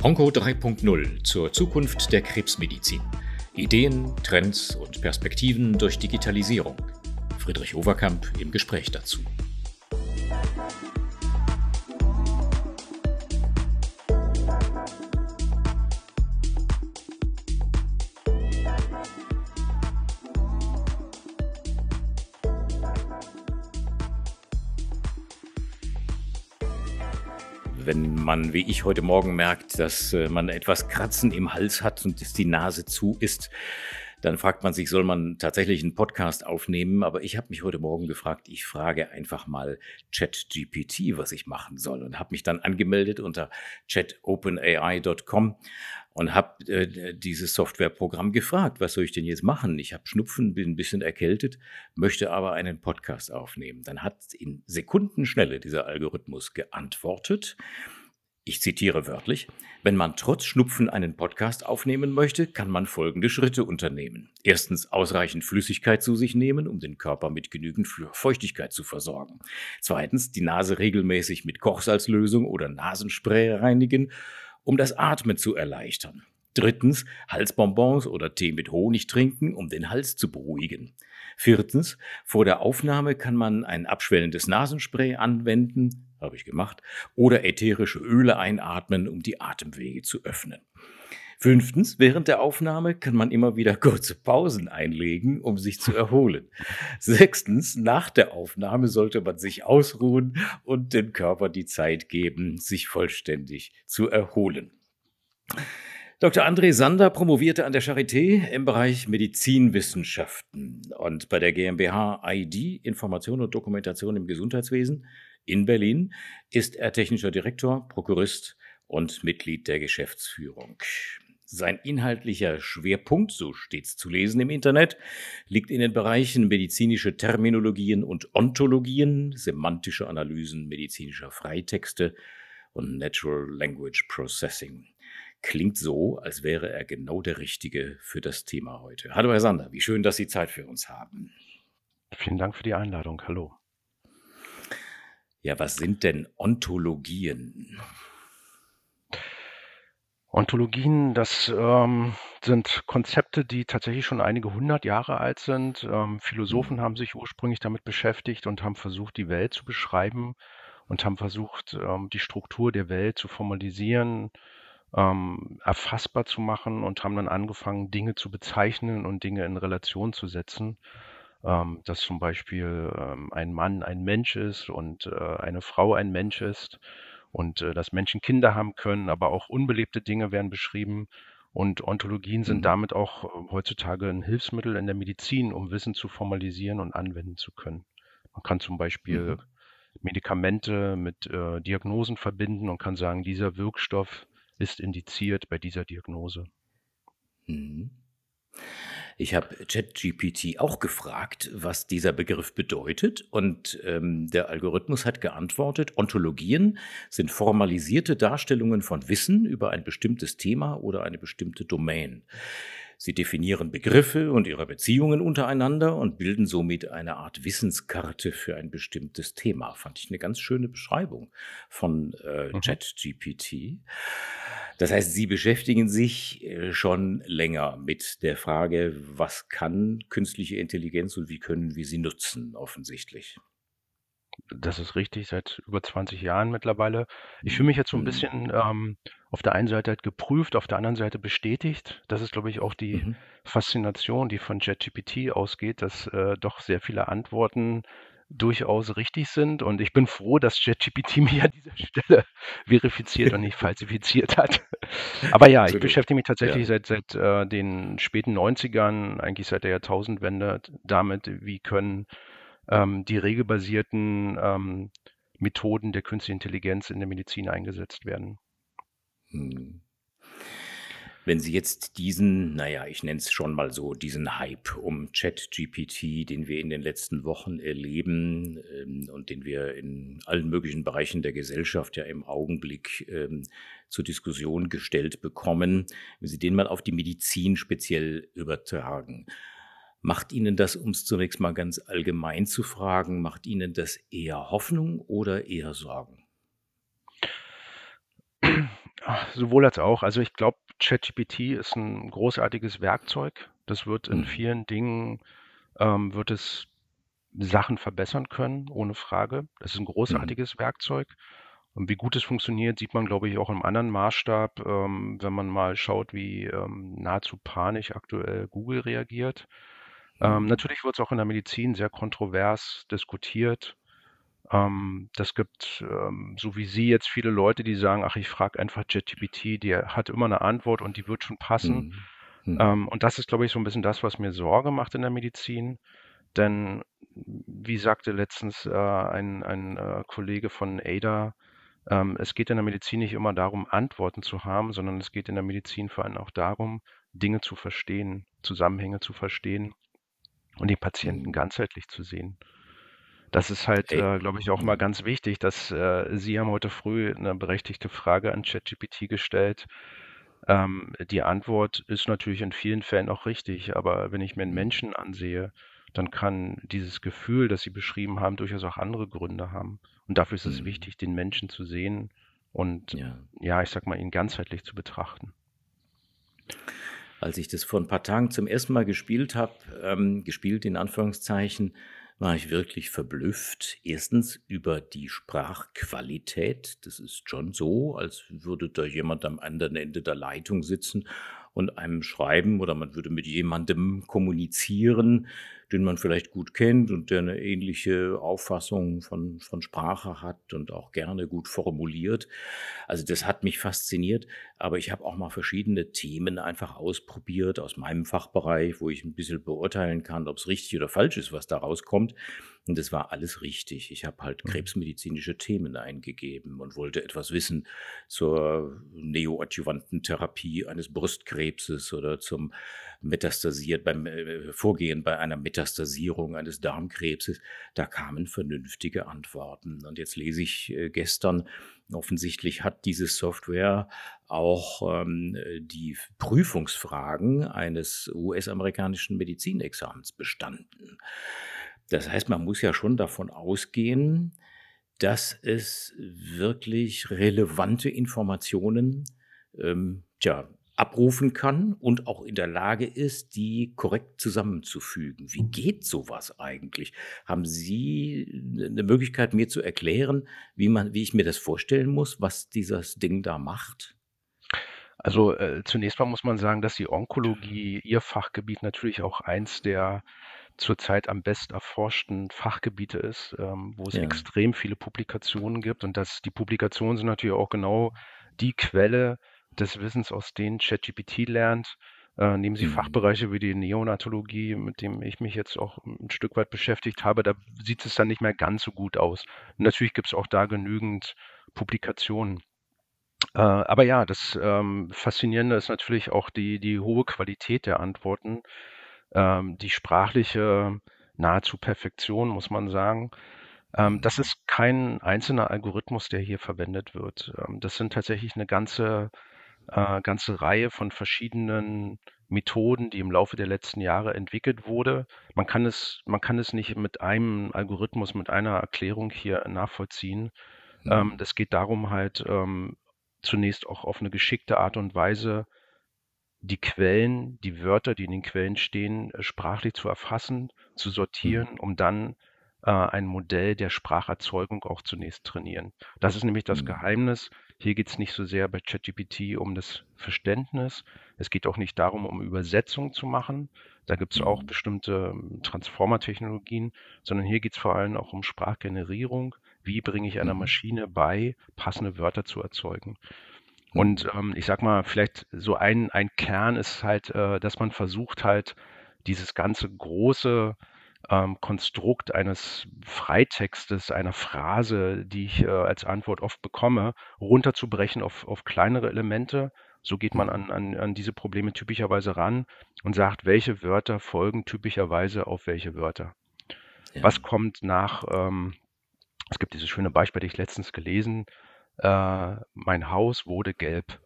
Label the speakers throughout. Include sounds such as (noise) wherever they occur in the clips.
Speaker 1: Onco 3.0 zur Zukunft der Krebsmedizin. Ideen, Trends und Perspektiven durch Digitalisierung. Friedrich Overkamp im Gespräch dazu. Man, wie ich heute Morgen merkt, dass äh, man etwas Kratzen im Hals hat und die Nase zu ist, dann fragt man sich, soll man tatsächlich einen Podcast aufnehmen? Aber ich habe mich heute Morgen gefragt, ich frage einfach mal ChatGPT, was ich machen soll und habe mich dann angemeldet unter chatopenai.com und habe äh, dieses Softwareprogramm gefragt, was soll ich denn jetzt machen? Ich habe Schnupfen, bin ein bisschen erkältet, möchte aber einen Podcast aufnehmen. Dann hat in Sekundenschnelle dieser Algorithmus geantwortet. Ich zitiere wörtlich, wenn man trotz Schnupfen einen Podcast aufnehmen möchte, kann man folgende Schritte unternehmen. Erstens ausreichend Flüssigkeit zu sich nehmen, um den Körper mit genügend Feuchtigkeit zu versorgen. Zweitens die Nase regelmäßig mit Kochsalzlösung oder Nasenspray reinigen um das Atmen zu erleichtern. Drittens, Halsbonbons oder Tee mit Honig trinken, um den Hals zu beruhigen. Viertens, vor der Aufnahme kann man ein abschwellendes Nasenspray anwenden, habe ich gemacht, oder ätherische Öle einatmen, um die Atemwege zu öffnen. Fünftens, während der Aufnahme kann man immer wieder (laughs) kurze Pausen einlegen, um sich zu erholen. Sechstens, nach der Aufnahme sollte man sich ausruhen und dem Körper die Zeit geben, sich vollständig zu erholen. Dr. André Sander promovierte an der Charité im Bereich Medizinwissenschaften und bei der GmbH ID Information und Dokumentation im Gesundheitswesen in Berlin ist er technischer Direktor, Prokurist und Mitglied der Geschäftsführung. Sein inhaltlicher Schwerpunkt, so steht's zu lesen im Internet, liegt in den Bereichen medizinische Terminologien und Ontologien, semantische Analysen medizinischer Freitexte und Natural Language Processing. Klingt so, als wäre er genau der Richtige für das Thema heute. Hallo Herr Sander, wie schön, dass Sie Zeit für uns haben.
Speaker 2: Vielen Dank für die Einladung. Hallo.
Speaker 1: Ja, was sind denn Ontologien?
Speaker 2: Ontologien, das ähm, sind Konzepte, die tatsächlich schon einige hundert Jahre alt sind. Ähm, Philosophen mhm. haben sich ursprünglich damit beschäftigt und haben versucht, die Welt zu beschreiben und haben versucht, ähm, die Struktur der Welt zu formalisieren, ähm, erfassbar zu machen und haben dann angefangen, Dinge zu bezeichnen und Dinge in Relation zu setzen. Ähm, dass zum Beispiel ähm, ein Mann ein Mensch ist und äh, eine Frau ein Mensch ist und äh, dass Menschen Kinder haben können, aber auch unbelebte Dinge werden beschrieben. Und Ontologien sind mhm. damit auch äh, heutzutage ein Hilfsmittel in der Medizin, um Wissen zu formalisieren und anwenden zu können. Man kann zum Beispiel mhm. Medikamente mit äh, Diagnosen verbinden und kann sagen, dieser Wirkstoff ist indiziert bei dieser Diagnose.
Speaker 1: Mhm. Ich habe ChatGPT auch gefragt, was dieser Begriff bedeutet und ähm, der Algorithmus hat geantwortet, Ontologien sind formalisierte Darstellungen von Wissen über ein bestimmtes Thema oder eine bestimmte Domain. Sie definieren Begriffe und ihre Beziehungen untereinander und bilden somit eine Art Wissenskarte für ein bestimmtes Thema. Fand ich eine ganz schöne Beschreibung von äh, mhm. ChatGPT. Das heißt, Sie beschäftigen sich äh, schon länger mit der Frage, was kann künstliche Intelligenz und wie können wir sie nutzen, offensichtlich.
Speaker 2: Das ist richtig, seit über 20 Jahren mittlerweile. Ich fühle mich jetzt so ein mhm. bisschen ähm, auf der einen Seite halt geprüft, auf der anderen Seite bestätigt. Das ist, glaube ich, auch die mhm. Faszination, die von ChatGPT ausgeht, dass äh, doch sehr viele Antworten durchaus richtig sind. Und ich bin froh, dass ChatGPT (laughs) mich an dieser Stelle verifiziert und nicht (laughs) falsifiziert hat. Aber ja, ich beschäftige mich tatsächlich ja. seit, seit äh, den späten 90ern, eigentlich seit der Jahrtausendwende, damit, wie können ähm, die regelbasierten ähm, Methoden der künstlichen Intelligenz in der Medizin eingesetzt werden. Hm.
Speaker 1: Wenn Sie jetzt diesen, naja, ich nenne es schon mal so, diesen Hype um ChatGPT, den wir in den letzten Wochen erleben ähm, und den wir in allen möglichen Bereichen der Gesellschaft ja im Augenblick ähm, zur Diskussion gestellt bekommen, wenn Sie den mal auf die Medizin speziell übertragen, Macht Ihnen das, um es zunächst mal ganz allgemein zu fragen, macht Ihnen das eher Hoffnung oder eher Sorgen?
Speaker 2: Sowohl als auch. Also ich glaube, ChatGPT ist ein großartiges Werkzeug. Das wird in
Speaker 1: Mhm.
Speaker 2: vielen Dingen, ähm, wird es Sachen verbessern können, ohne Frage. Das ist ein
Speaker 1: Mhm.
Speaker 2: großartiges Werkzeug. Und wie gut es funktioniert, sieht man, glaube ich, auch im anderen Maßstab, ähm, wenn man mal schaut, wie ähm, nahezu panisch aktuell Google reagiert. Ähm,
Speaker 1: Mhm.
Speaker 2: natürlich wird es auch in der Medizin sehr kontrovers diskutiert. Ähm, das gibt, ähm, so wie Sie jetzt viele Leute, die sagen, ach, ich frage einfach ChatGPT, der hat immer eine Antwort und die wird schon passen.
Speaker 1: Mhm. Mhm.
Speaker 2: Ähm, und das ist, glaube ich, so ein bisschen das, was mir Sorge macht in der Medizin. Denn wie sagte letztens äh, ein, ein äh, Kollege von ADA, ähm, es geht in der Medizin nicht immer darum, Antworten zu haben, sondern es geht in der Medizin vor allem auch darum, Dinge zu verstehen, Zusammenhänge zu verstehen und die Patienten
Speaker 1: Mhm.
Speaker 2: ganzheitlich zu sehen. Das ist halt, äh, glaube ich, auch mal ganz wichtig, dass äh, Sie haben heute früh eine berechtigte Frage an ChatGPT gestellt. Ähm, die Antwort ist natürlich in vielen Fällen auch richtig, aber wenn ich mir einen
Speaker 1: Mhm.
Speaker 2: Menschen ansehe, dann kann dieses Gefühl, das Sie beschrieben haben, durchaus auch andere Gründe haben. Und dafür ist es
Speaker 1: Mhm.
Speaker 2: wichtig, den Menschen zu sehen und
Speaker 1: Ja.
Speaker 2: ja, ich sag mal, ihn ganzheitlich zu betrachten.
Speaker 1: Als ich das vor ein paar Tagen zum ersten Mal gespielt habe, ähm, gespielt in Anführungszeichen, war ich wirklich verblüfft. Erstens über die Sprachqualität. Das ist schon so, als würde da jemand am anderen Ende der Leitung sitzen und einem schreiben oder man würde mit jemandem kommunizieren, den man vielleicht gut kennt und der eine ähnliche Auffassung von, von Sprache hat und auch gerne gut formuliert. Also das hat mich fasziniert, aber ich habe auch mal verschiedene Themen einfach ausprobiert aus meinem Fachbereich, wo ich ein bisschen beurteilen kann, ob es richtig oder falsch ist, was da rauskommt. Und das war alles richtig. Ich habe halt
Speaker 2: Mhm.
Speaker 1: krebsmedizinische Themen eingegeben und wollte etwas wissen zur neoadjuvanten Therapie eines Brustkrebses oder zum metastasiert beim äh, Vorgehen bei einer Metastasierung eines Darmkrebses. Da kamen vernünftige Antworten. Und jetzt lese ich äh, gestern, offensichtlich hat diese Software auch ähm, die Prüfungsfragen eines US-amerikanischen Medizinexamens bestanden. Das heißt, man muss ja schon davon ausgehen, dass es wirklich relevante Informationen ähm, tja, abrufen kann und auch in der Lage ist, die korrekt zusammenzufügen. Wie geht sowas eigentlich? Haben Sie eine Möglichkeit, mir zu erklären, wie man, wie ich mir das vorstellen muss, was dieses Ding da macht?
Speaker 2: Also äh, zunächst mal muss man sagen, dass die Onkologie, Ihr Fachgebiet, natürlich auch eins der zurzeit am best erforschten Fachgebiete ist, ähm, wo es
Speaker 1: Ja.
Speaker 2: extrem viele Publikationen gibt. Und das, die Publikationen sind natürlich auch genau die Quelle des Wissens, aus denen ChatGPT lernt. Äh, nehmen Sie
Speaker 1: Mhm.
Speaker 2: Fachbereiche wie die Neonatologie, mit dem ich mich jetzt auch ein Stück weit beschäftigt habe, da sieht es dann nicht mehr ganz so gut aus. Natürlich gibt es auch da genügend Publikationen. Äh, aber ja, das ähm, Faszinierende ist natürlich auch die, die hohe Qualität der Antworten, ähm, die sprachliche nahezu Perfektion, muss man sagen. Ähm, das ist kein einzelner Algorithmus, der hier verwendet wird. Ähm, das sind tatsächlich eine ganze, äh, ganze Reihe von verschiedenen Methoden, die im Laufe der letzten Jahre entwickelt wurde. Man kann es, man kann es nicht mit einem Algorithmus, mit einer Erklärung hier nachvollziehen. Ähm,
Speaker 1: Mhm.
Speaker 2: das geht darum, halt ähm, zunächst auch auf eine geschickte Art und Weise die Quellen, die Wörter, die in den Quellen stehen, äh, sprachlich zu erfassen, zu
Speaker 1: Mhm.
Speaker 2: sortieren, um dann äh, ein Modell der Spracherzeugung auch zunächst trainieren. Das ist nämlich das
Speaker 1: Mhm.
Speaker 2: Geheimnis. Hier geht es nicht so sehr bei ChatGPT um das Verständnis. Es geht auch nicht darum, um Übersetzung zu machen. Da gibt es auch
Speaker 1: Mhm.
Speaker 2: bestimmte ähm, Transformer-Technologien, sondern hier geht es vor allem auch um Sprachgenerierung. Wie bringe ich einer
Speaker 1: Mhm.
Speaker 2: Maschine bei, passende Wörter zu erzeugen? Und ähm, ich sag mal, vielleicht so ein, ein Kern ist halt, äh, dass man versucht halt, dieses ganze große ähm, Konstrukt eines Freitextes, einer Phrase, die ich äh, als Antwort oft bekomme, runterzubrechen auf, auf kleinere Elemente. So geht man
Speaker 1: Mhm.
Speaker 2: an, an, an diese Probleme typischerweise ran und sagt, welche Wörter folgen typischerweise auf welche Wörter.
Speaker 1: Ja.
Speaker 2: Was kommt nach, ähm, es gibt dieses schöne Beispiel, das ich letztens gelesen, äh, mein Haus wurde gelb.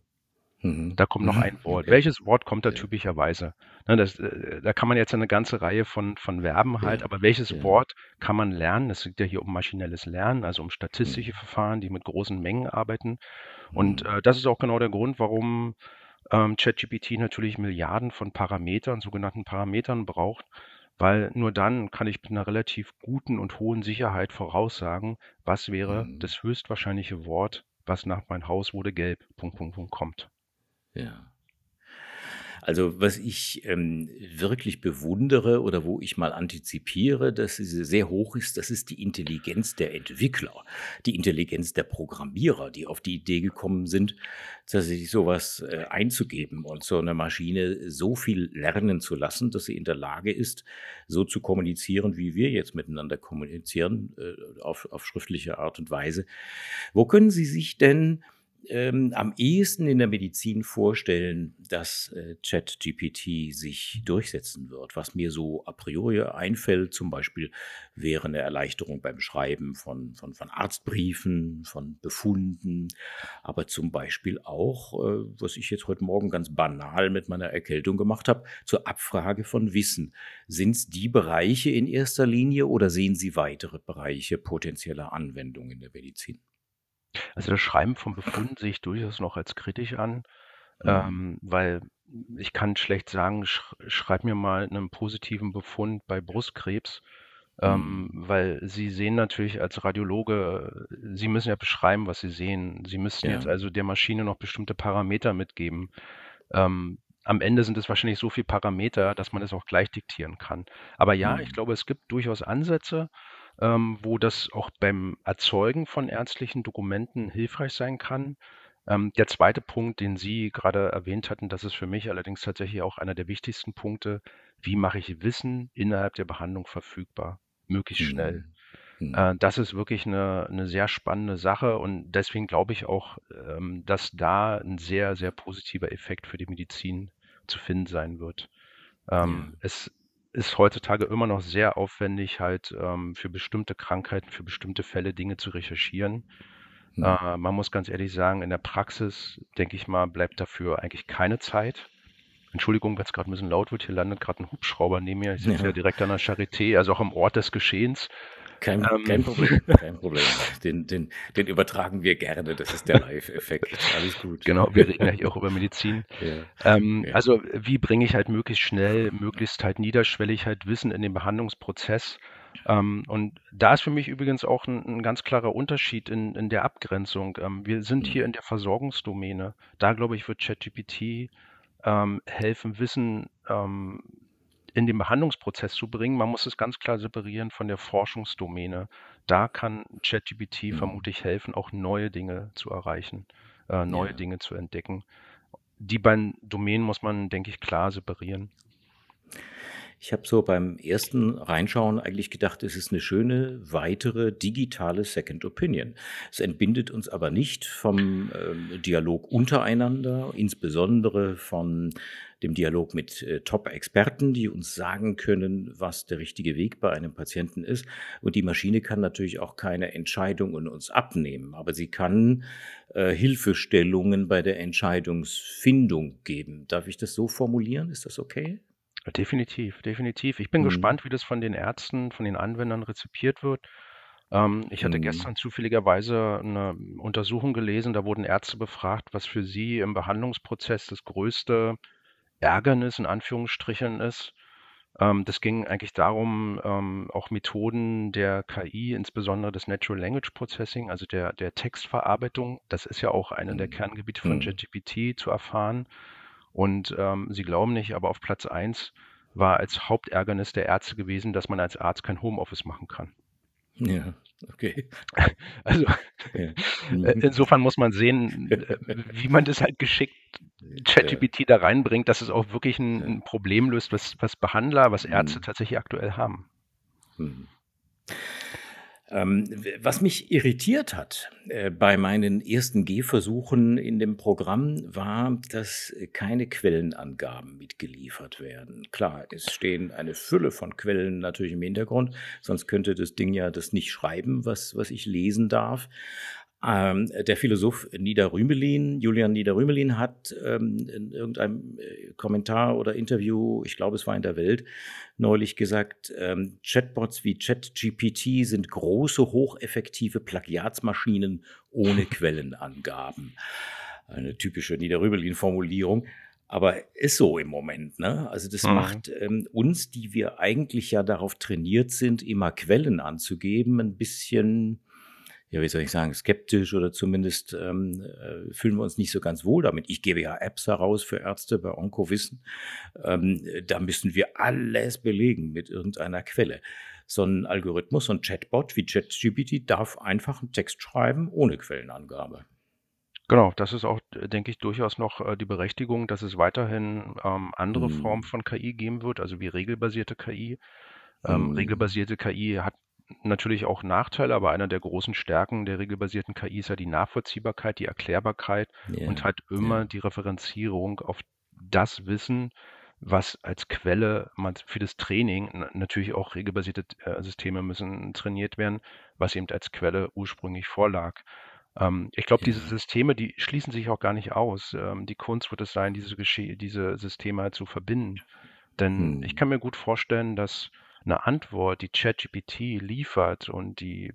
Speaker 2: Mhm. Da kommt noch ein Wort. Okay. Welches Wort kommt da ja. typischerweise? Ne, das, äh, da kann man jetzt eine ganze Reihe von, von Verben halt, ja. aber welches ja. Wort kann man lernen? Es geht ja hier um maschinelles Lernen, also um statistische mhm. Verfahren, die mit großen Mengen arbeiten. Und mhm. äh, das ist auch genau der Grund, warum ähm, ChatGPT natürlich Milliarden von Parametern, sogenannten Parametern braucht, weil nur dann kann ich mit einer relativ guten und hohen Sicherheit voraussagen, was wäre mhm. das höchstwahrscheinliche Wort, was nach mein Haus wurde gelb, Punkt, Punkt, Punkt, kommt.
Speaker 1: Ja. Also was ich ähm, wirklich bewundere oder wo ich mal antizipiere, dass sie sehr hoch ist, das ist die Intelligenz der Entwickler, die Intelligenz der Programmierer, die auf die Idee gekommen sind, tatsächlich sowas äh, einzugeben und so eine Maschine so viel lernen zu lassen, dass sie in der Lage ist, so zu kommunizieren, wie wir jetzt miteinander kommunizieren, äh, auf, auf schriftliche Art und Weise. Wo können Sie sich denn ähm, am ehesten in der Medizin vorstellen, dass äh, ChatGPT sich durchsetzen wird. Was mir so a priori einfällt, zum Beispiel wäre eine Erleichterung beim Schreiben von, von, von Arztbriefen, von Befunden, aber zum Beispiel auch, äh, was ich jetzt heute Morgen ganz banal mit meiner Erkältung gemacht habe, zur Abfrage von Wissen. Sind es die Bereiche in erster Linie oder sehen Sie weitere Bereiche potenzieller Anwendung in der Medizin?
Speaker 2: Also das Schreiben von Befunden sehe ich durchaus noch als kritisch an, mhm. ähm, weil ich kann schlecht sagen, sch schreib mir mal einen positiven Befund bei Brustkrebs, ähm, mhm. weil Sie sehen natürlich als Radiologe, Sie müssen ja beschreiben, was Sie sehen. Sie müssten ja. jetzt also der Maschine noch bestimmte Parameter mitgeben. Ähm, am Ende sind es wahrscheinlich so viele Parameter, dass man es auch gleich diktieren kann. Aber ja, mhm. ich glaube, es gibt durchaus Ansätze ähm, wo das auch beim Erzeugen von ärztlichen Dokumenten hilfreich sein kann. Ähm, der zweite Punkt, den Sie gerade erwähnt hatten, das ist für mich allerdings tatsächlich auch einer der wichtigsten Punkte. Wie mache ich Wissen innerhalb der Behandlung verfügbar? Möglichst schnell. Mhm. mhm. Äh, das ist wirklich eine, eine sehr spannende Sache und deswegen glaube ich auch, ähm, dass da ein sehr, sehr positiver Effekt für die Medizin zu finden sein wird. Ähm, ja. Es ist heutzutage immer noch sehr aufwendig, halt ähm, für bestimmte Krankheiten, für bestimmte Fälle Dinge zu recherchieren. Mhm. Äh, man muss ganz ehrlich sagen, in der Praxis, denke ich mal, bleibt dafür eigentlich keine Zeit. Entschuldigung, wenn es gerade ein bisschen laut wird, hier landet gerade ein Hubschrauber neben mir. Ich sitze ja. ja direkt an der Charité, also auch am Ort des Geschehens.
Speaker 1: Kein, ähm, kein Problem, kein Problem. Den, den, den übertragen wir gerne. Das ist der Live-Effekt. Alles gut.
Speaker 2: Genau, wir reden ja hier auch über Medizin. Ja. Ähm, ja. Also wie bringe ich halt möglichst schnell, möglichst halt niederschwellig halt Wissen in den Behandlungsprozess? Ähm, und da ist für mich übrigens auch ein, ein ganz klarer Unterschied in, in der Abgrenzung. Ähm, wir sind hier mhm. in der Versorgungsdomäne. Da glaube ich, wird ChatGPT ähm, helfen, Wissen ähm, in den Behandlungsprozess zu bringen. Man muss es ganz klar separieren von der Forschungsdomäne. Da kann ChatGPT mhm. vermutlich helfen, auch neue Dinge zu erreichen, äh, neue ja. Dinge zu entdecken. Die beiden Domänen muss man, denke ich, klar separieren.
Speaker 1: Ich habe so beim ersten Reinschauen eigentlich gedacht, es ist eine schöne weitere digitale Second Opinion. Es entbindet uns aber nicht vom äh, Dialog untereinander, insbesondere von dem Dialog mit äh, Top-Experten, die uns sagen können, was der richtige Weg bei einem Patienten ist. Und die Maschine kann natürlich auch keine Entscheidungen uns abnehmen, aber sie kann äh, Hilfestellungen bei der Entscheidungsfindung geben. Darf ich das so formulieren? Ist das okay?
Speaker 2: Definitiv, definitiv. Ich bin mhm. gespannt, wie das von den Ärzten, von den Anwendern rezipiert wird. Ähm, ich hatte mhm. gestern zufälligerweise eine Untersuchung gelesen, da wurden Ärzte befragt, was für sie im Behandlungsprozess das größte Ärgernis in Anführungsstrichen ist. Ähm, das ging eigentlich darum, ähm, auch Methoden der KI, insbesondere des Natural Language Processing, also der, der Textverarbeitung, das ist ja auch einer der mhm. Kerngebiete von mhm. JGPT, zu erfahren. Und ähm, sie glauben nicht, aber auf Platz 1 war als Hauptärgernis der Ärzte gewesen, dass man als Arzt kein Homeoffice machen kann.
Speaker 1: Ja, okay. (laughs)
Speaker 2: Also ja. Äh, insofern muss man sehen, (laughs) wie man das halt geschickt ChatGPT ja. da reinbringt, dass es auch wirklich ein, ein Problem löst, was, was Behandler, was Ärzte mhm. tatsächlich aktuell haben. Mhm.
Speaker 1: Ähm, was mich irritiert hat äh, bei meinen ersten Gehversuchen in dem Programm war, dass keine Quellenangaben mitgeliefert werden. Klar, es stehen eine Fülle von Quellen natürlich im Hintergrund, sonst könnte das Ding ja das nicht schreiben, was, was ich lesen darf. Ähm, der Philosoph Niederrümelin, Julian Niederrümelin, hat ähm, in irgendeinem äh, Kommentar oder Interview, ich glaube, es war in der Welt, neulich gesagt, ähm, Chatbots wie ChatGPT sind große, hocheffektive Plagiatsmaschinen ohne (laughs) Quellenangaben. Eine typische Niederrümelin-Formulierung. Aber ist so im Moment, ne? Also das mhm. macht ähm, uns, die wir eigentlich ja darauf trainiert sind, immer Quellen anzugeben, ein bisschen ja, wie soll ich sagen, skeptisch oder zumindest ähm, äh, fühlen wir uns nicht so ganz wohl damit. Ich gebe ja Apps heraus für Ärzte bei Onkowissen. Ähm, da müssen wir alles belegen mit irgendeiner Quelle. So ein Algorithmus, so ein Chatbot wie ChatGPT darf einfach einen Text schreiben ohne Quellenangabe.
Speaker 2: Genau, das ist auch, denke ich, durchaus noch äh, die Berechtigung, dass es weiterhin ähm, andere hm. Formen von KI geben wird, also wie regelbasierte KI. Ähm, hm. Regelbasierte KI hat natürlich auch Nachteile, aber einer der großen Stärken der regelbasierten KI ist ja die Nachvollziehbarkeit, die Erklärbarkeit yeah. und halt immer yeah. die Referenzierung auf das Wissen, was als Quelle für das Training, natürlich auch regelbasierte äh, Systeme müssen trainiert werden, was eben als Quelle ursprünglich vorlag. Ähm, ich glaube, diese Systeme, die schließen sich auch gar nicht aus. Ähm, die Kunst wird es sein, diese, diese Systeme halt zu verbinden. Denn hm. ich kann mir gut vorstellen, dass eine Antwort, die ChatGPT liefert und die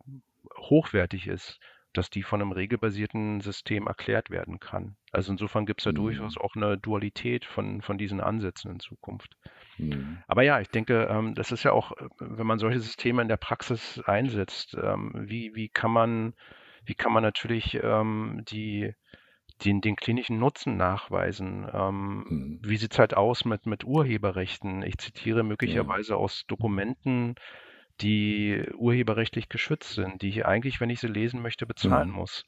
Speaker 2: hochwertig ist, dass die von einem regelbasierten System erklärt werden kann. Also insofern gibt es da mhm. durchaus auch eine Dualität von, von diesen Ansätzen in Zukunft. Mhm. Aber ja, ich denke, ähm, das ist ja auch, wenn man solche Systeme in der Praxis einsetzt, ähm, wie, wie kann man, wie kann man natürlich ähm, die, den, den klinischen Nutzen nachweisen. Ähm, mhm. Wie sieht es halt aus mit, mit Urheberrechten? Ich zitiere möglicherweise ja. aus Dokumenten, die urheberrechtlich geschützt sind, die ich eigentlich, wenn ich sie lesen möchte, bezahlen mhm. muss.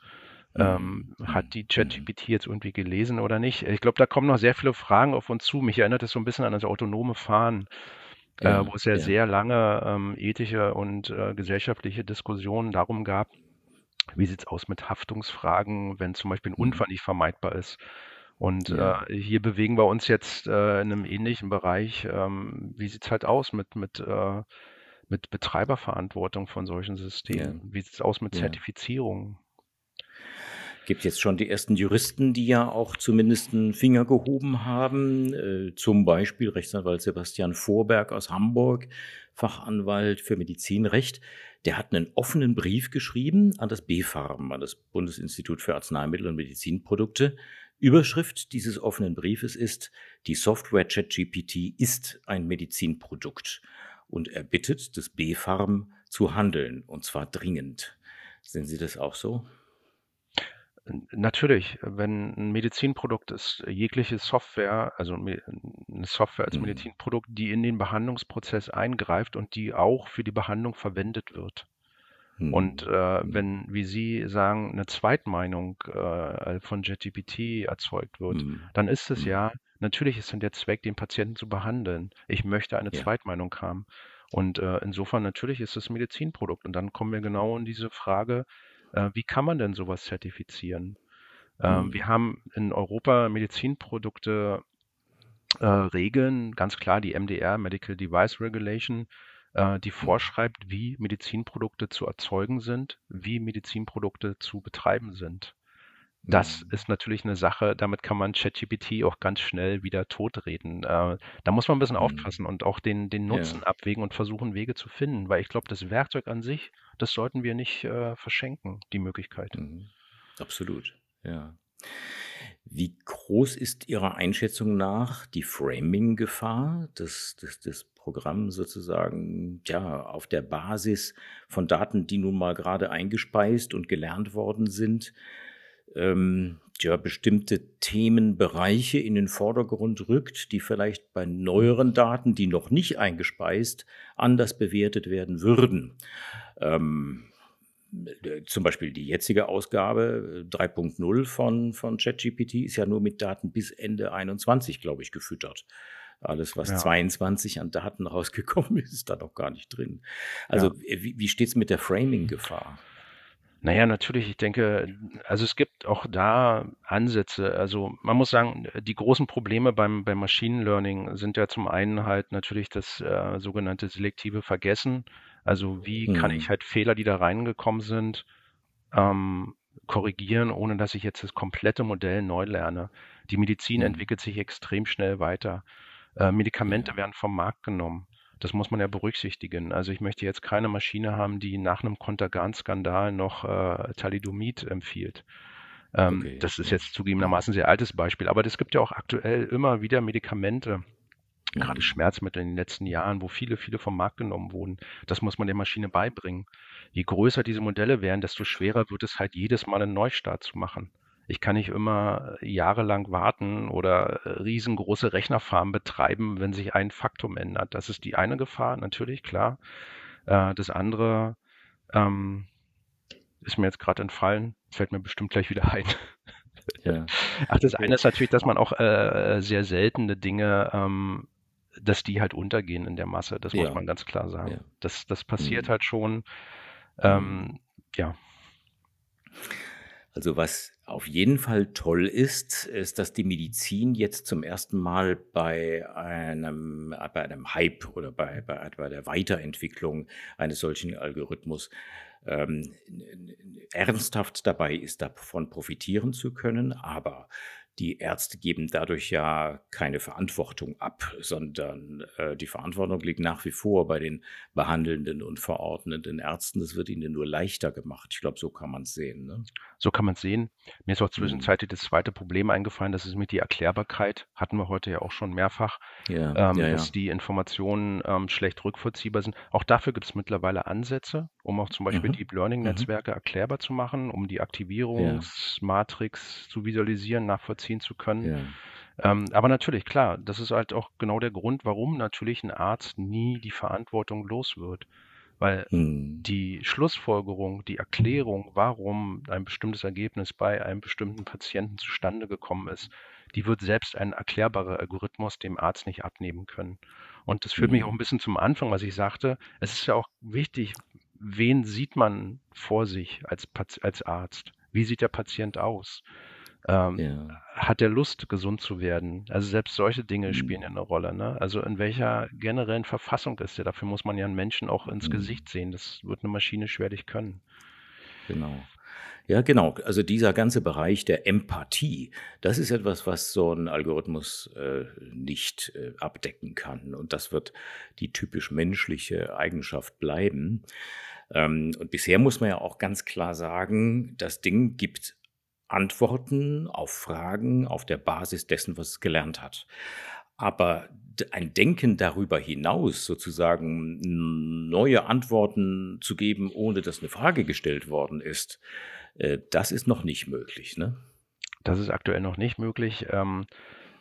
Speaker 2: Ähm, hat die ChatGPT jetzt irgendwie gelesen oder nicht? Ich glaube, da kommen noch sehr viele Fragen auf uns zu. Mich erinnert es so ein bisschen an das autonome Fahren, äh, ja, äh, wo es ja, ja, sehr lange ähm, ethische und äh, gesellschaftliche Diskussionen darum gab, wie sieht es aus mit Haftungsfragen, wenn zum Beispiel ein mhm. Unfall nicht vermeidbar ist? Und ja. äh, hier bewegen wir uns jetzt äh, in einem ähnlichen Bereich. Ähm, wie sieht es halt aus mit, mit, äh, mit Betreiberverantwortung von solchen Systemen? Ja. Wie sieht es aus mit ja. Zertifizierung?
Speaker 1: Gibt jetzt schon die ersten Juristen, die ja auch zumindest einen Finger gehoben haben. Äh, zum Beispiel Rechtsanwalt Sebastian Vorberg aus Hamburg, Fachanwalt für Medizinrecht. Der hat einen offenen Brief geschrieben an das BfArM, an das Bundesinstitut für Arzneimittel und Medizinprodukte. Überschrift dieses offenen Briefes ist, die Software ChatGPT ist ein Medizinprodukt. Und er bittet das BfArM zu handeln, und zwar dringend. Sehen Sie das auch so?
Speaker 2: Natürlich, wenn ein Medizinprodukt ist, jegliche Software, also eine Software als Mhm. Medizinprodukt, die in den Behandlungsprozess eingreift und die auch für die Behandlung verwendet wird. Und mhm. äh, Mhm. wenn, wie Sie sagen, eine Zweitmeinung äh, von JetGPT erzeugt wird, Mhm. dann ist es Mhm. ja, natürlich ist dann der Zweck, den Patienten zu behandeln. Ich möchte eine Ja. Zweitmeinung haben. Und äh, insofern natürlich ist es ein Medizinprodukt. Und dann kommen wir genau in diese Frage, äh, wie kann man denn sowas zertifizieren? Ähm, mhm. Wir haben in Europa Medizinprodukte äh, Regeln, ganz klar die MDR, Medical Device Regulation, äh, die mhm. vorschreibt, wie Medizinprodukte zu erzeugen sind, wie Medizinprodukte zu betreiben sind. Das mhm. ist natürlich eine Sache, damit kann man ChatGPT auch ganz schnell wieder totreden. Äh, da muss man ein bisschen mhm. aufpassen und auch den, den Nutzen ja. abwägen und versuchen, Wege zu finden, weil ich glaube, das Werkzeug an sich, das sollten wir nicht äh, verschenken, die Möglichkeit. Mhm.
Speaker 1: Absolut, ja. Wie groß ist Ihrer Einschätzung nach die Framing-Gefahr, dass das, das Programm sozusagen ja, auf der Basis von Daten, die nun mal gerade eingespeist und gelernt worden sind, ähm, ja, bestimmte Themenbereiche in den Vordergrund rückt, die vielleicht bei neueren Daten, die noch nicht eingespeist, anders bewertet werden würden. Ähm, zum Beispiel die jetzige Ausgabe 3.0 von, von ChatGPT ist ja nur mit Daten bis Ende 21, glaube ich, gefüttert. Alles, was ja. 22 an Daten (laughs) rausgekommen ist, ist da noch gar nicht drin. Also ja. wie, wie steht es mit der Framing-Gefahr?
Speaker 2: Naja, natürlich, ich denke, also es gibt auch da Ansätze. Also man muss sagen, die großen Probleme beim, beim Machine Learning sind ja zum einen halt natürlich das äh, sogenannte selektive Vergessen. Also wie hm. kann ich halt Fehler, die da reingekommen sind, ähm, korrigieren, ohne dass ich jetzt das komplette Modell neu lerne. Die Medizin
Speaker 1: Mhm.
Speaker 2: entwickelt sich extrem schnell weiter. Äh, Medikamente werden vom Markt genommen. Das muss man ja berücksichtigen. Also ich möchte jetzt keine Maschine haben, die nach einem Contergan-Skandal noch äh, Thalidomid empfiehlt. Ähm,
Speaker 1: Okay,
Speaker 2: das ist jetzt zugegebenermaßen ein sehr altes Beispiel, aber es gibt ja auch aktuell immer wieder Medikamente, gerade
Speaker 1: Mhm.
Speaker 2: Schmerzmittel in den letzten Jahren, wo viele, viele vom Markt genommen wurden. Das muss man der Maschine beibringen. Je größer diese Modelle werden, desto schwerer wird es halt jedes Mal einen Neustart zu machen. Ich kann nicht immer äh, jahrelang warten oder äh, riesengroße Rechnerfarmen betreiben, wenn sich ein Faktum ändert. Das ist die eine Gefahr, natürlich, klar. Äh, das andere ähm, ist mir jetzt gerade entfallen, fällt mir bestimmt gleich wieder ein.
Speaker 1: Ja. (laughs)
Speaker 2: Ach, das eine ist natürlich, dass man auch äh, sehr seltene Dinge, ähm, dass die halt untergehen in der Masse. Das muss
Speaker 1: Ja.
Speaker 2: man ganz klar sagen.
Speaker 1: Ja.
Speaker 2: Das, das passiert
Speaker 1: Mhm.
Speaker 2: halt schon. Ähm, ja,
Speaker 1: Also was auf jeden Fall toll ist, ist, dass die Medizin jetzt zum ersten Mal bei einem, bei einem Hype oder bei, bei, bei der Weiterentwicklung eines solchen Algorithmus ähm, ernsthaft dabei ist, davon profitieren zu können. Aber die Ärzte geben dadurch ja keine Verantwortung ab, sondern äh, die Verantwortung liegt nach wie vor bei den behandelnden und verordnenden Ärzten. Das wird ihnen nur leichter gemacht. Ich glaube, so kann man es sehen. Ne?
Speaker 2: so kann man es sehen. Mir ist auch
Speaker 1: Mhm.
Speaker 2: zwischenzeitlich das zweite Problem eingefallen, das ist mit die Erklärbarkeit. Hatten wir heute ja auch schon mehrfach.
Speaker 1: Ja,
Speaker 2: ähm,
Speaker 1: ja, ja.
Speaker 2: dass die Informationen ähm, schlecht rückvollziehbar sind. Auch dafür gibt es mittlerweile Ansätze, um auch zum Beispiel
Speaker 1: Mhm.
Speaker 2: Deep Learning
Speaker 1: Mhm.
Speaker 2: Netzwerke erklärbar zu machen, um die Aktivierungsmatrix zu visualisieren, nachvollziehen zu können.
Speaker 1: Ja.
Speaker 2: Ähm, aber natürlich, klar, das ist halt auch genau der Grund, warum natürlich ein Arzt nie die Verantwortung los wird. Weil
Speaker 1: Hm.
Speaker 2: die Schlussfolgerung, die Erklärung, warum ein bestimmtes Ergebnis bei einem bestimmten Patienten zustande gekommen ist, die wird selbst ein erklärbarer Algorithmus dem Arzt nicht abnehmen können. Und das führt mich
Speaker 1: Mhm.
Speaker 2: auch ein bisschen zum Anfang, was ich sagte. Es ist ja auch wichtig, wen sieht man vor sich als, als Arzt? Wie sieht der Patient aus? Ähm,
Speaker 1: Ja.
Speaker 2: hat er Lust, gesund zu werden? Also selbst solche Dinge
Speaker 1: Mhm.
Speaker 2: spielen ja eine Rolle. Ne? Also in welcher generellen Verfassung ist er? Dafür muss man ja einen Menschen auch ins
Speaker 1: Mhm.
Speaker 2: Gesicht sehen. Das wird eine Maschine schwerlich können.
Speaker 1: Genau. Ja, genau. Also dieser ganze Bereich der Empathie, das ist etwas, was so ein Algorithmus äh, nicht äh, abdecken kann. Und das wird die typisch menschliche Eigenschaft bleiben. Ähm, und bisher muss man ja auch ganz klar sagen, das Ding gibt Antworten auf Fragen auf der Basis dessen, was es gelernt hat. Aber ein Denken darüber hinaus, sozusagen neue Antworten zu geben, ohne dass eine Frage gestellt worden ist, äh, das ist noch nicht möglich. Ne?
Speaker 2: Das ist aktuell noch nicht möglich. Ähm,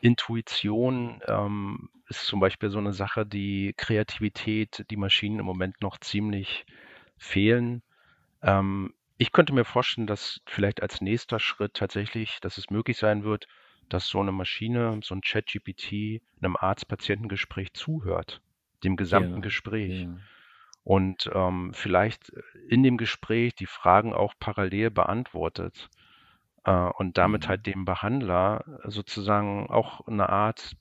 Speaker 2: Intuition ähm, ist zum Beispiel so eine Sache, die Kreativität, die Maschinen im Moment noch ziemlich fehlen. Ähm, ich könnte mir vorstellen, dass vielleicht als nächster Schritt tatsächlich, dass es möglich sein wird, dass so eine Maschine, so ein ChatGPT einem Arzt-Patientengespräch zuhört, dem gesamten
Speaker 1: Ja,
Speaker 2: Gespräch.
Speaker 1: ja.
Speaker 2: und ähm, vielleicht in dem Gespräch die Fragen auch parallel beantwortet äh, und damit
Speaker 1: Mhm.
Speaker 2: halt dem Behandler sozusagen auch eine Art,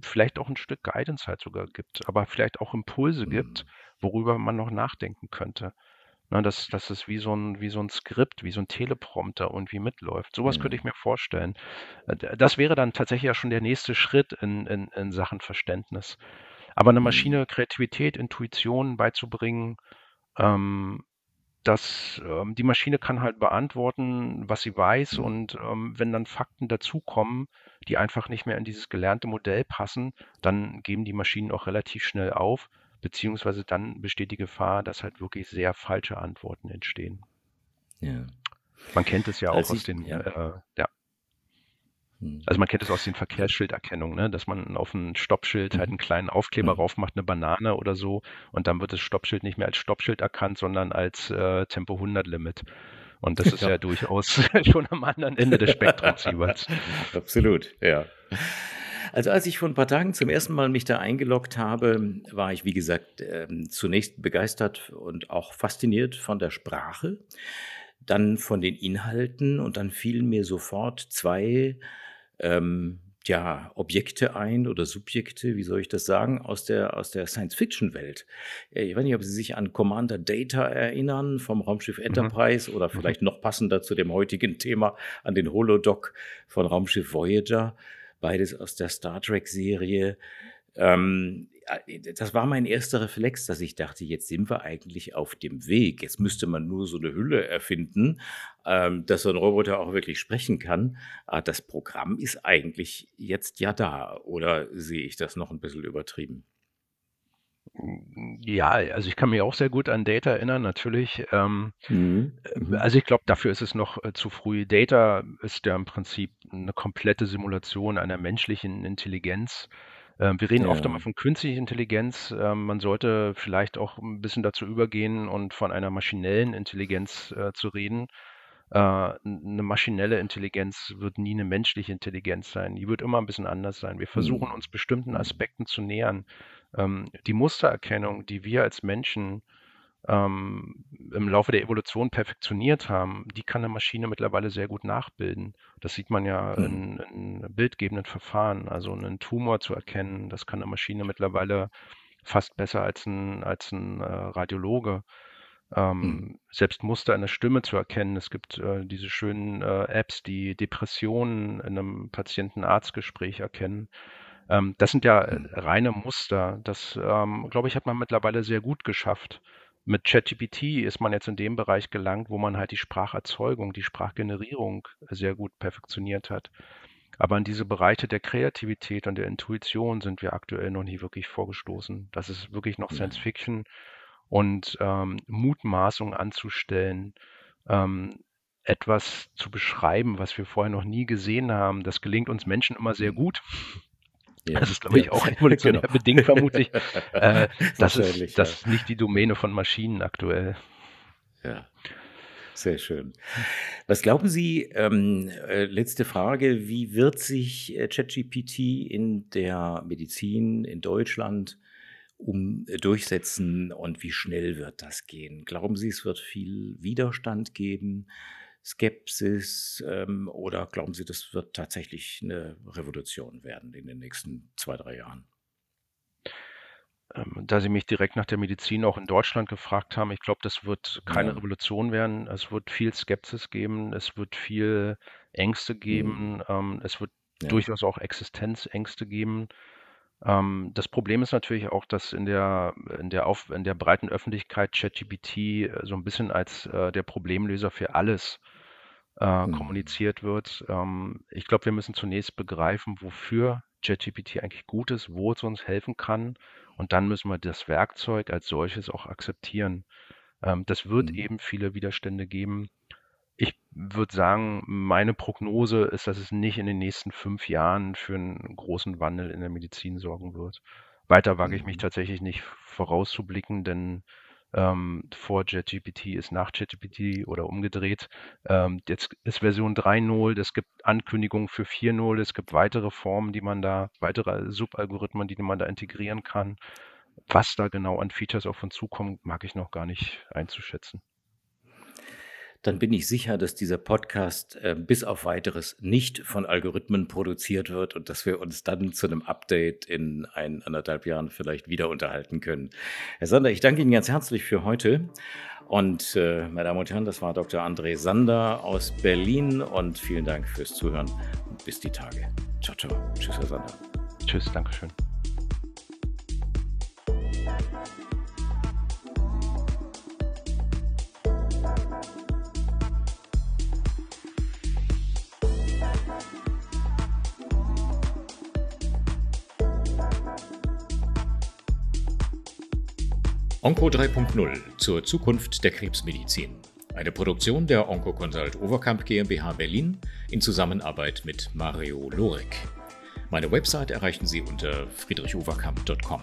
Speaker 2: vielleicht auch ein Stück Guidance halt sogar gibt, aber vielleicht auch Impulse gibt,
Speaker 1: Mhm.
Speaker 2: worüber man noch nachdenken könnte. Ne, dass, dass es wie so ein, wie so ein Skript, wie so ein Teleprompter irgendwie mitläuft. Sowas könnte
Speaker 1: Ja.
Speaker 2: ich mir vorstellen. Äh, Das wäre dann tatsächlich ja schon der nächste Schritt in, in, in Sachen Verständnis. Aber eine
Speaker 1: Mhm.
Speaker 2: Maschine Kreativität, Intuition beizubringen, ähm, dass ähm, die Maschine kann halt beantworten, was sie weiß
Speaker 1: Mhm.
Speaker 2: und ähm, wenn dann Fakten dazukommen, die einfach nicht mehr in dieses gelernte Modell passen, dann geben die Maschinen auch relativ schnell auf, beziehungsweise dann besteht die Gefahr, dass halt wirklich sehr falsche Antworten entstehen.
Speaker 1: Ja.
Speaker 2: Man kennt es ja auch
Speaker 1: Als
Speaker 2: aus
Speaker 1: ich,
Speaker 2: den,
Speaker 1: ja.
Speaker 2: äh, ja,
Speaker 1: Mhm.
Speaker 2: also man kennt es aus den Verkehrsschilderkennungen, ne? dass man auf ein Stoppschild halt
Speaker 1: Mhm.
Speaker 2: einen kleinen Aufkleber
Speaker 1: Mhm.
Speaker 2: raufmacht, eine Banane oder so, und dann wird das Stoppschild nicht mehr als Stoppschild erkannt, sondern als äh, Tempo 100 Limit. Und das (laughs) ist ja
Speaker 1: Ja.
Speaker 2: durchaus (laughs) schon am anderen Ende des Spektrums jeweils.
Speaker 1: Absolut, ja. Also als ich vor ein paar Tagen zum ersten Mal mich da eingeloggt habe, war ich, wie gesagt, ähm, zunächst begeistert und auch fasziniert von der Sprache, dann von den Inhalten und dann fielen mir sofort zwei ähm, ja, Objekte ein oder Subjekte, wie soll ich das sagen, aus der, aus der Science-Fiction-Welt. Äh, ich weiß nicht, ob Sie sich an Commander Data erinnern vom Raumschiff mhm. Enterprise mhm. oder vielleicht noch passender zu dem heutigen Thema an den Holodoc von Raumschiff Voyager. Beides aus der Star Trek-Serie. Ähm, das war mein erster Reflex, dass ich dachte, jetzt sind wir eigentlich auf dem Weg. Jetzt müsste man nur so eine Hülle erfinden, ähm, dass so ein Roboter auch wirklich sprechen kann. Aber ah, das Programm ist eigentlich jetzt ja da. Oder sehe ich das noch ein bisschen übertrieben?
Speaker 2: Ja, also ich kann mich auch sehr gut an Data erinnern, natürlich. Ähm, mhm. mhm. Also ich glaube, dafür ist es noch äh, zu früh. Data ist ja im Prinzip eine komplette Simulation einer menschlichen Intelligenz. Ähm, wir reden ja. oft einmal von künstlicher Intelligenz. Ähm, man sollte vielleicht auch ein bisschen dazu übergehen und von einer maschinellen Intelligenz äh, zu reden. Äh, eine maschinelle Intelligenz wird nie eine menschliche Intelligenz sein. Die wird immer ein bisschen anders sein. Wir versuchen mhm. uns bestimmten Aspekten zu nähern. Ähm, die Mustererkennung, die wir als Menschen ähm, im Laufe der Evolution perfektioniert haben, die kann eine Maschine mittlerweile sehr gut nachbilden. Das sieht man ja mhm. in, in bildgebenden Verfahren. Also einen Tumor zu erkennen, das kann eine Maschine mittlerweile fast besser als ein, als ein äh, Radiologe. Ähm, mhm. Selbst Muster in der Stimme zu erkennen. Es gibt äh, diese schönen äh, Apps, die Depressionen in einem Patienten-Arzt-Gespräch erkennen. Ähm, das sind ja mhm. reine Muster. Das, ähm, glaube ich, hat man mittlerweile sehr gut geschafft mit ChatGPT ist man jetzt in dem Bereich gelangt, wo man halt die Spracherzeugung, die Sprachgenerierung sehr gut perfektioniert hat. Aber in diese Bereiche der Kreativität und der Intuition sind wir aktuell noch nie wirklich vorgestoßen. Das ist wirklich noch Science Fiction und ähm, Mutmaßung anzustellen, ähm, etwas zu beschreiben, was wir vorher noch nie gesehen haben. Das gelingt uns Menschen immer sehr gut. Ja. Das ist, glaube ich, auch evolutionär (laughs) genau. bedingt, vermutlich. (laughs) Äh, das ist, das ist nicht die Domäne von Maschinen aktuell.
Speaker 1: Ja. Sehr schön. Was glauben Sie, ähm, äh, letzte Frage, wie wird sich äh, ChatGPT in der Medizin in Deutschland um, äh, durchsetzen und wie schnell wird das gehen? Glauben Sie, es wird viel Widerstand geben? Skepsis ähm, oder glauben Sie, das wird tatsächlich eine Revolution werden in den nächsten zwei, drei Jahren?
Speaker 2: Ähm, da Sie mich direkt nach der Medizin auch in Deutschland gefragt haben, ich glaube, das wird keine ja. Revolution werden. Es wird viel Skepsis geben, es wird viel Ängste geben, mhm. ähm, es wird ja. durchaus auch Existenzängste geben. Ähm, das Problem ist natürlich auch, dass in der, in der, Auf, in der breiten Öffentlichkeit ChatGPT äh, so ein bisschen als äh, der Problemlöser für alles äh, mhm. kommuniziert wird. Ähm, ich glaube, wir müssen zunächst begreifen, wofür ChatGPT eigentlich gut ist, wo es uns helfen kann. Und dann müssen wir das Werkzeug als solches auch akzeptieren. Ähm, das wird mhm. eben viele Widerstände geben. Ich würde sagen, meine Prognose ist, dass es nicht in den nächsten fünf Jahren für einen großen Wandel in der Medizin sorgen wird. Weiter wage ich mich mhm. tatsächlich nicht vorauszublicken, denn ähm, vor JetGPT ist nach JetGPT oder umgedreht. Ähm, jetzt ist Version 3.0, es gibt Ankündigungen für 4.0, es gibt weitere Formen, die man da, weitere Subalgorithmen, die man da integrieren kann. Was da genau an Features auf uns zukommt, mag ich noch gar nicht einzuschätzen
Speaker 1: dann bin ich sicher, dass dieser Podcast äh, bis auf weiteres nicht von Algorithmen produziert wird und dass wir uns dann zu einem Update in ein, anderthalb Jahren vielleicht wieder unterhalten können. Herr Sander, ich danke Ihnen ganz herzlich für heute. Und äh, meine Damen und Herren, das war Dr. André Sander aus Berlin und vielen Dank fürs Zuhören und bis die Tage. Ciao, ciao. Tschüss, Herr Sander.
Speaker 2: Tschüss, Dankeschön.
Speaker 1: Onco 3.0 zur Zukunft der Krebsmedizin. Eine Produktion der Oncoconsult Overkamp GmbH Berlin in Zusammenarbeit mit Mario Lorek. Meine Website erreichen Sie unter friedrichoverkamp.com.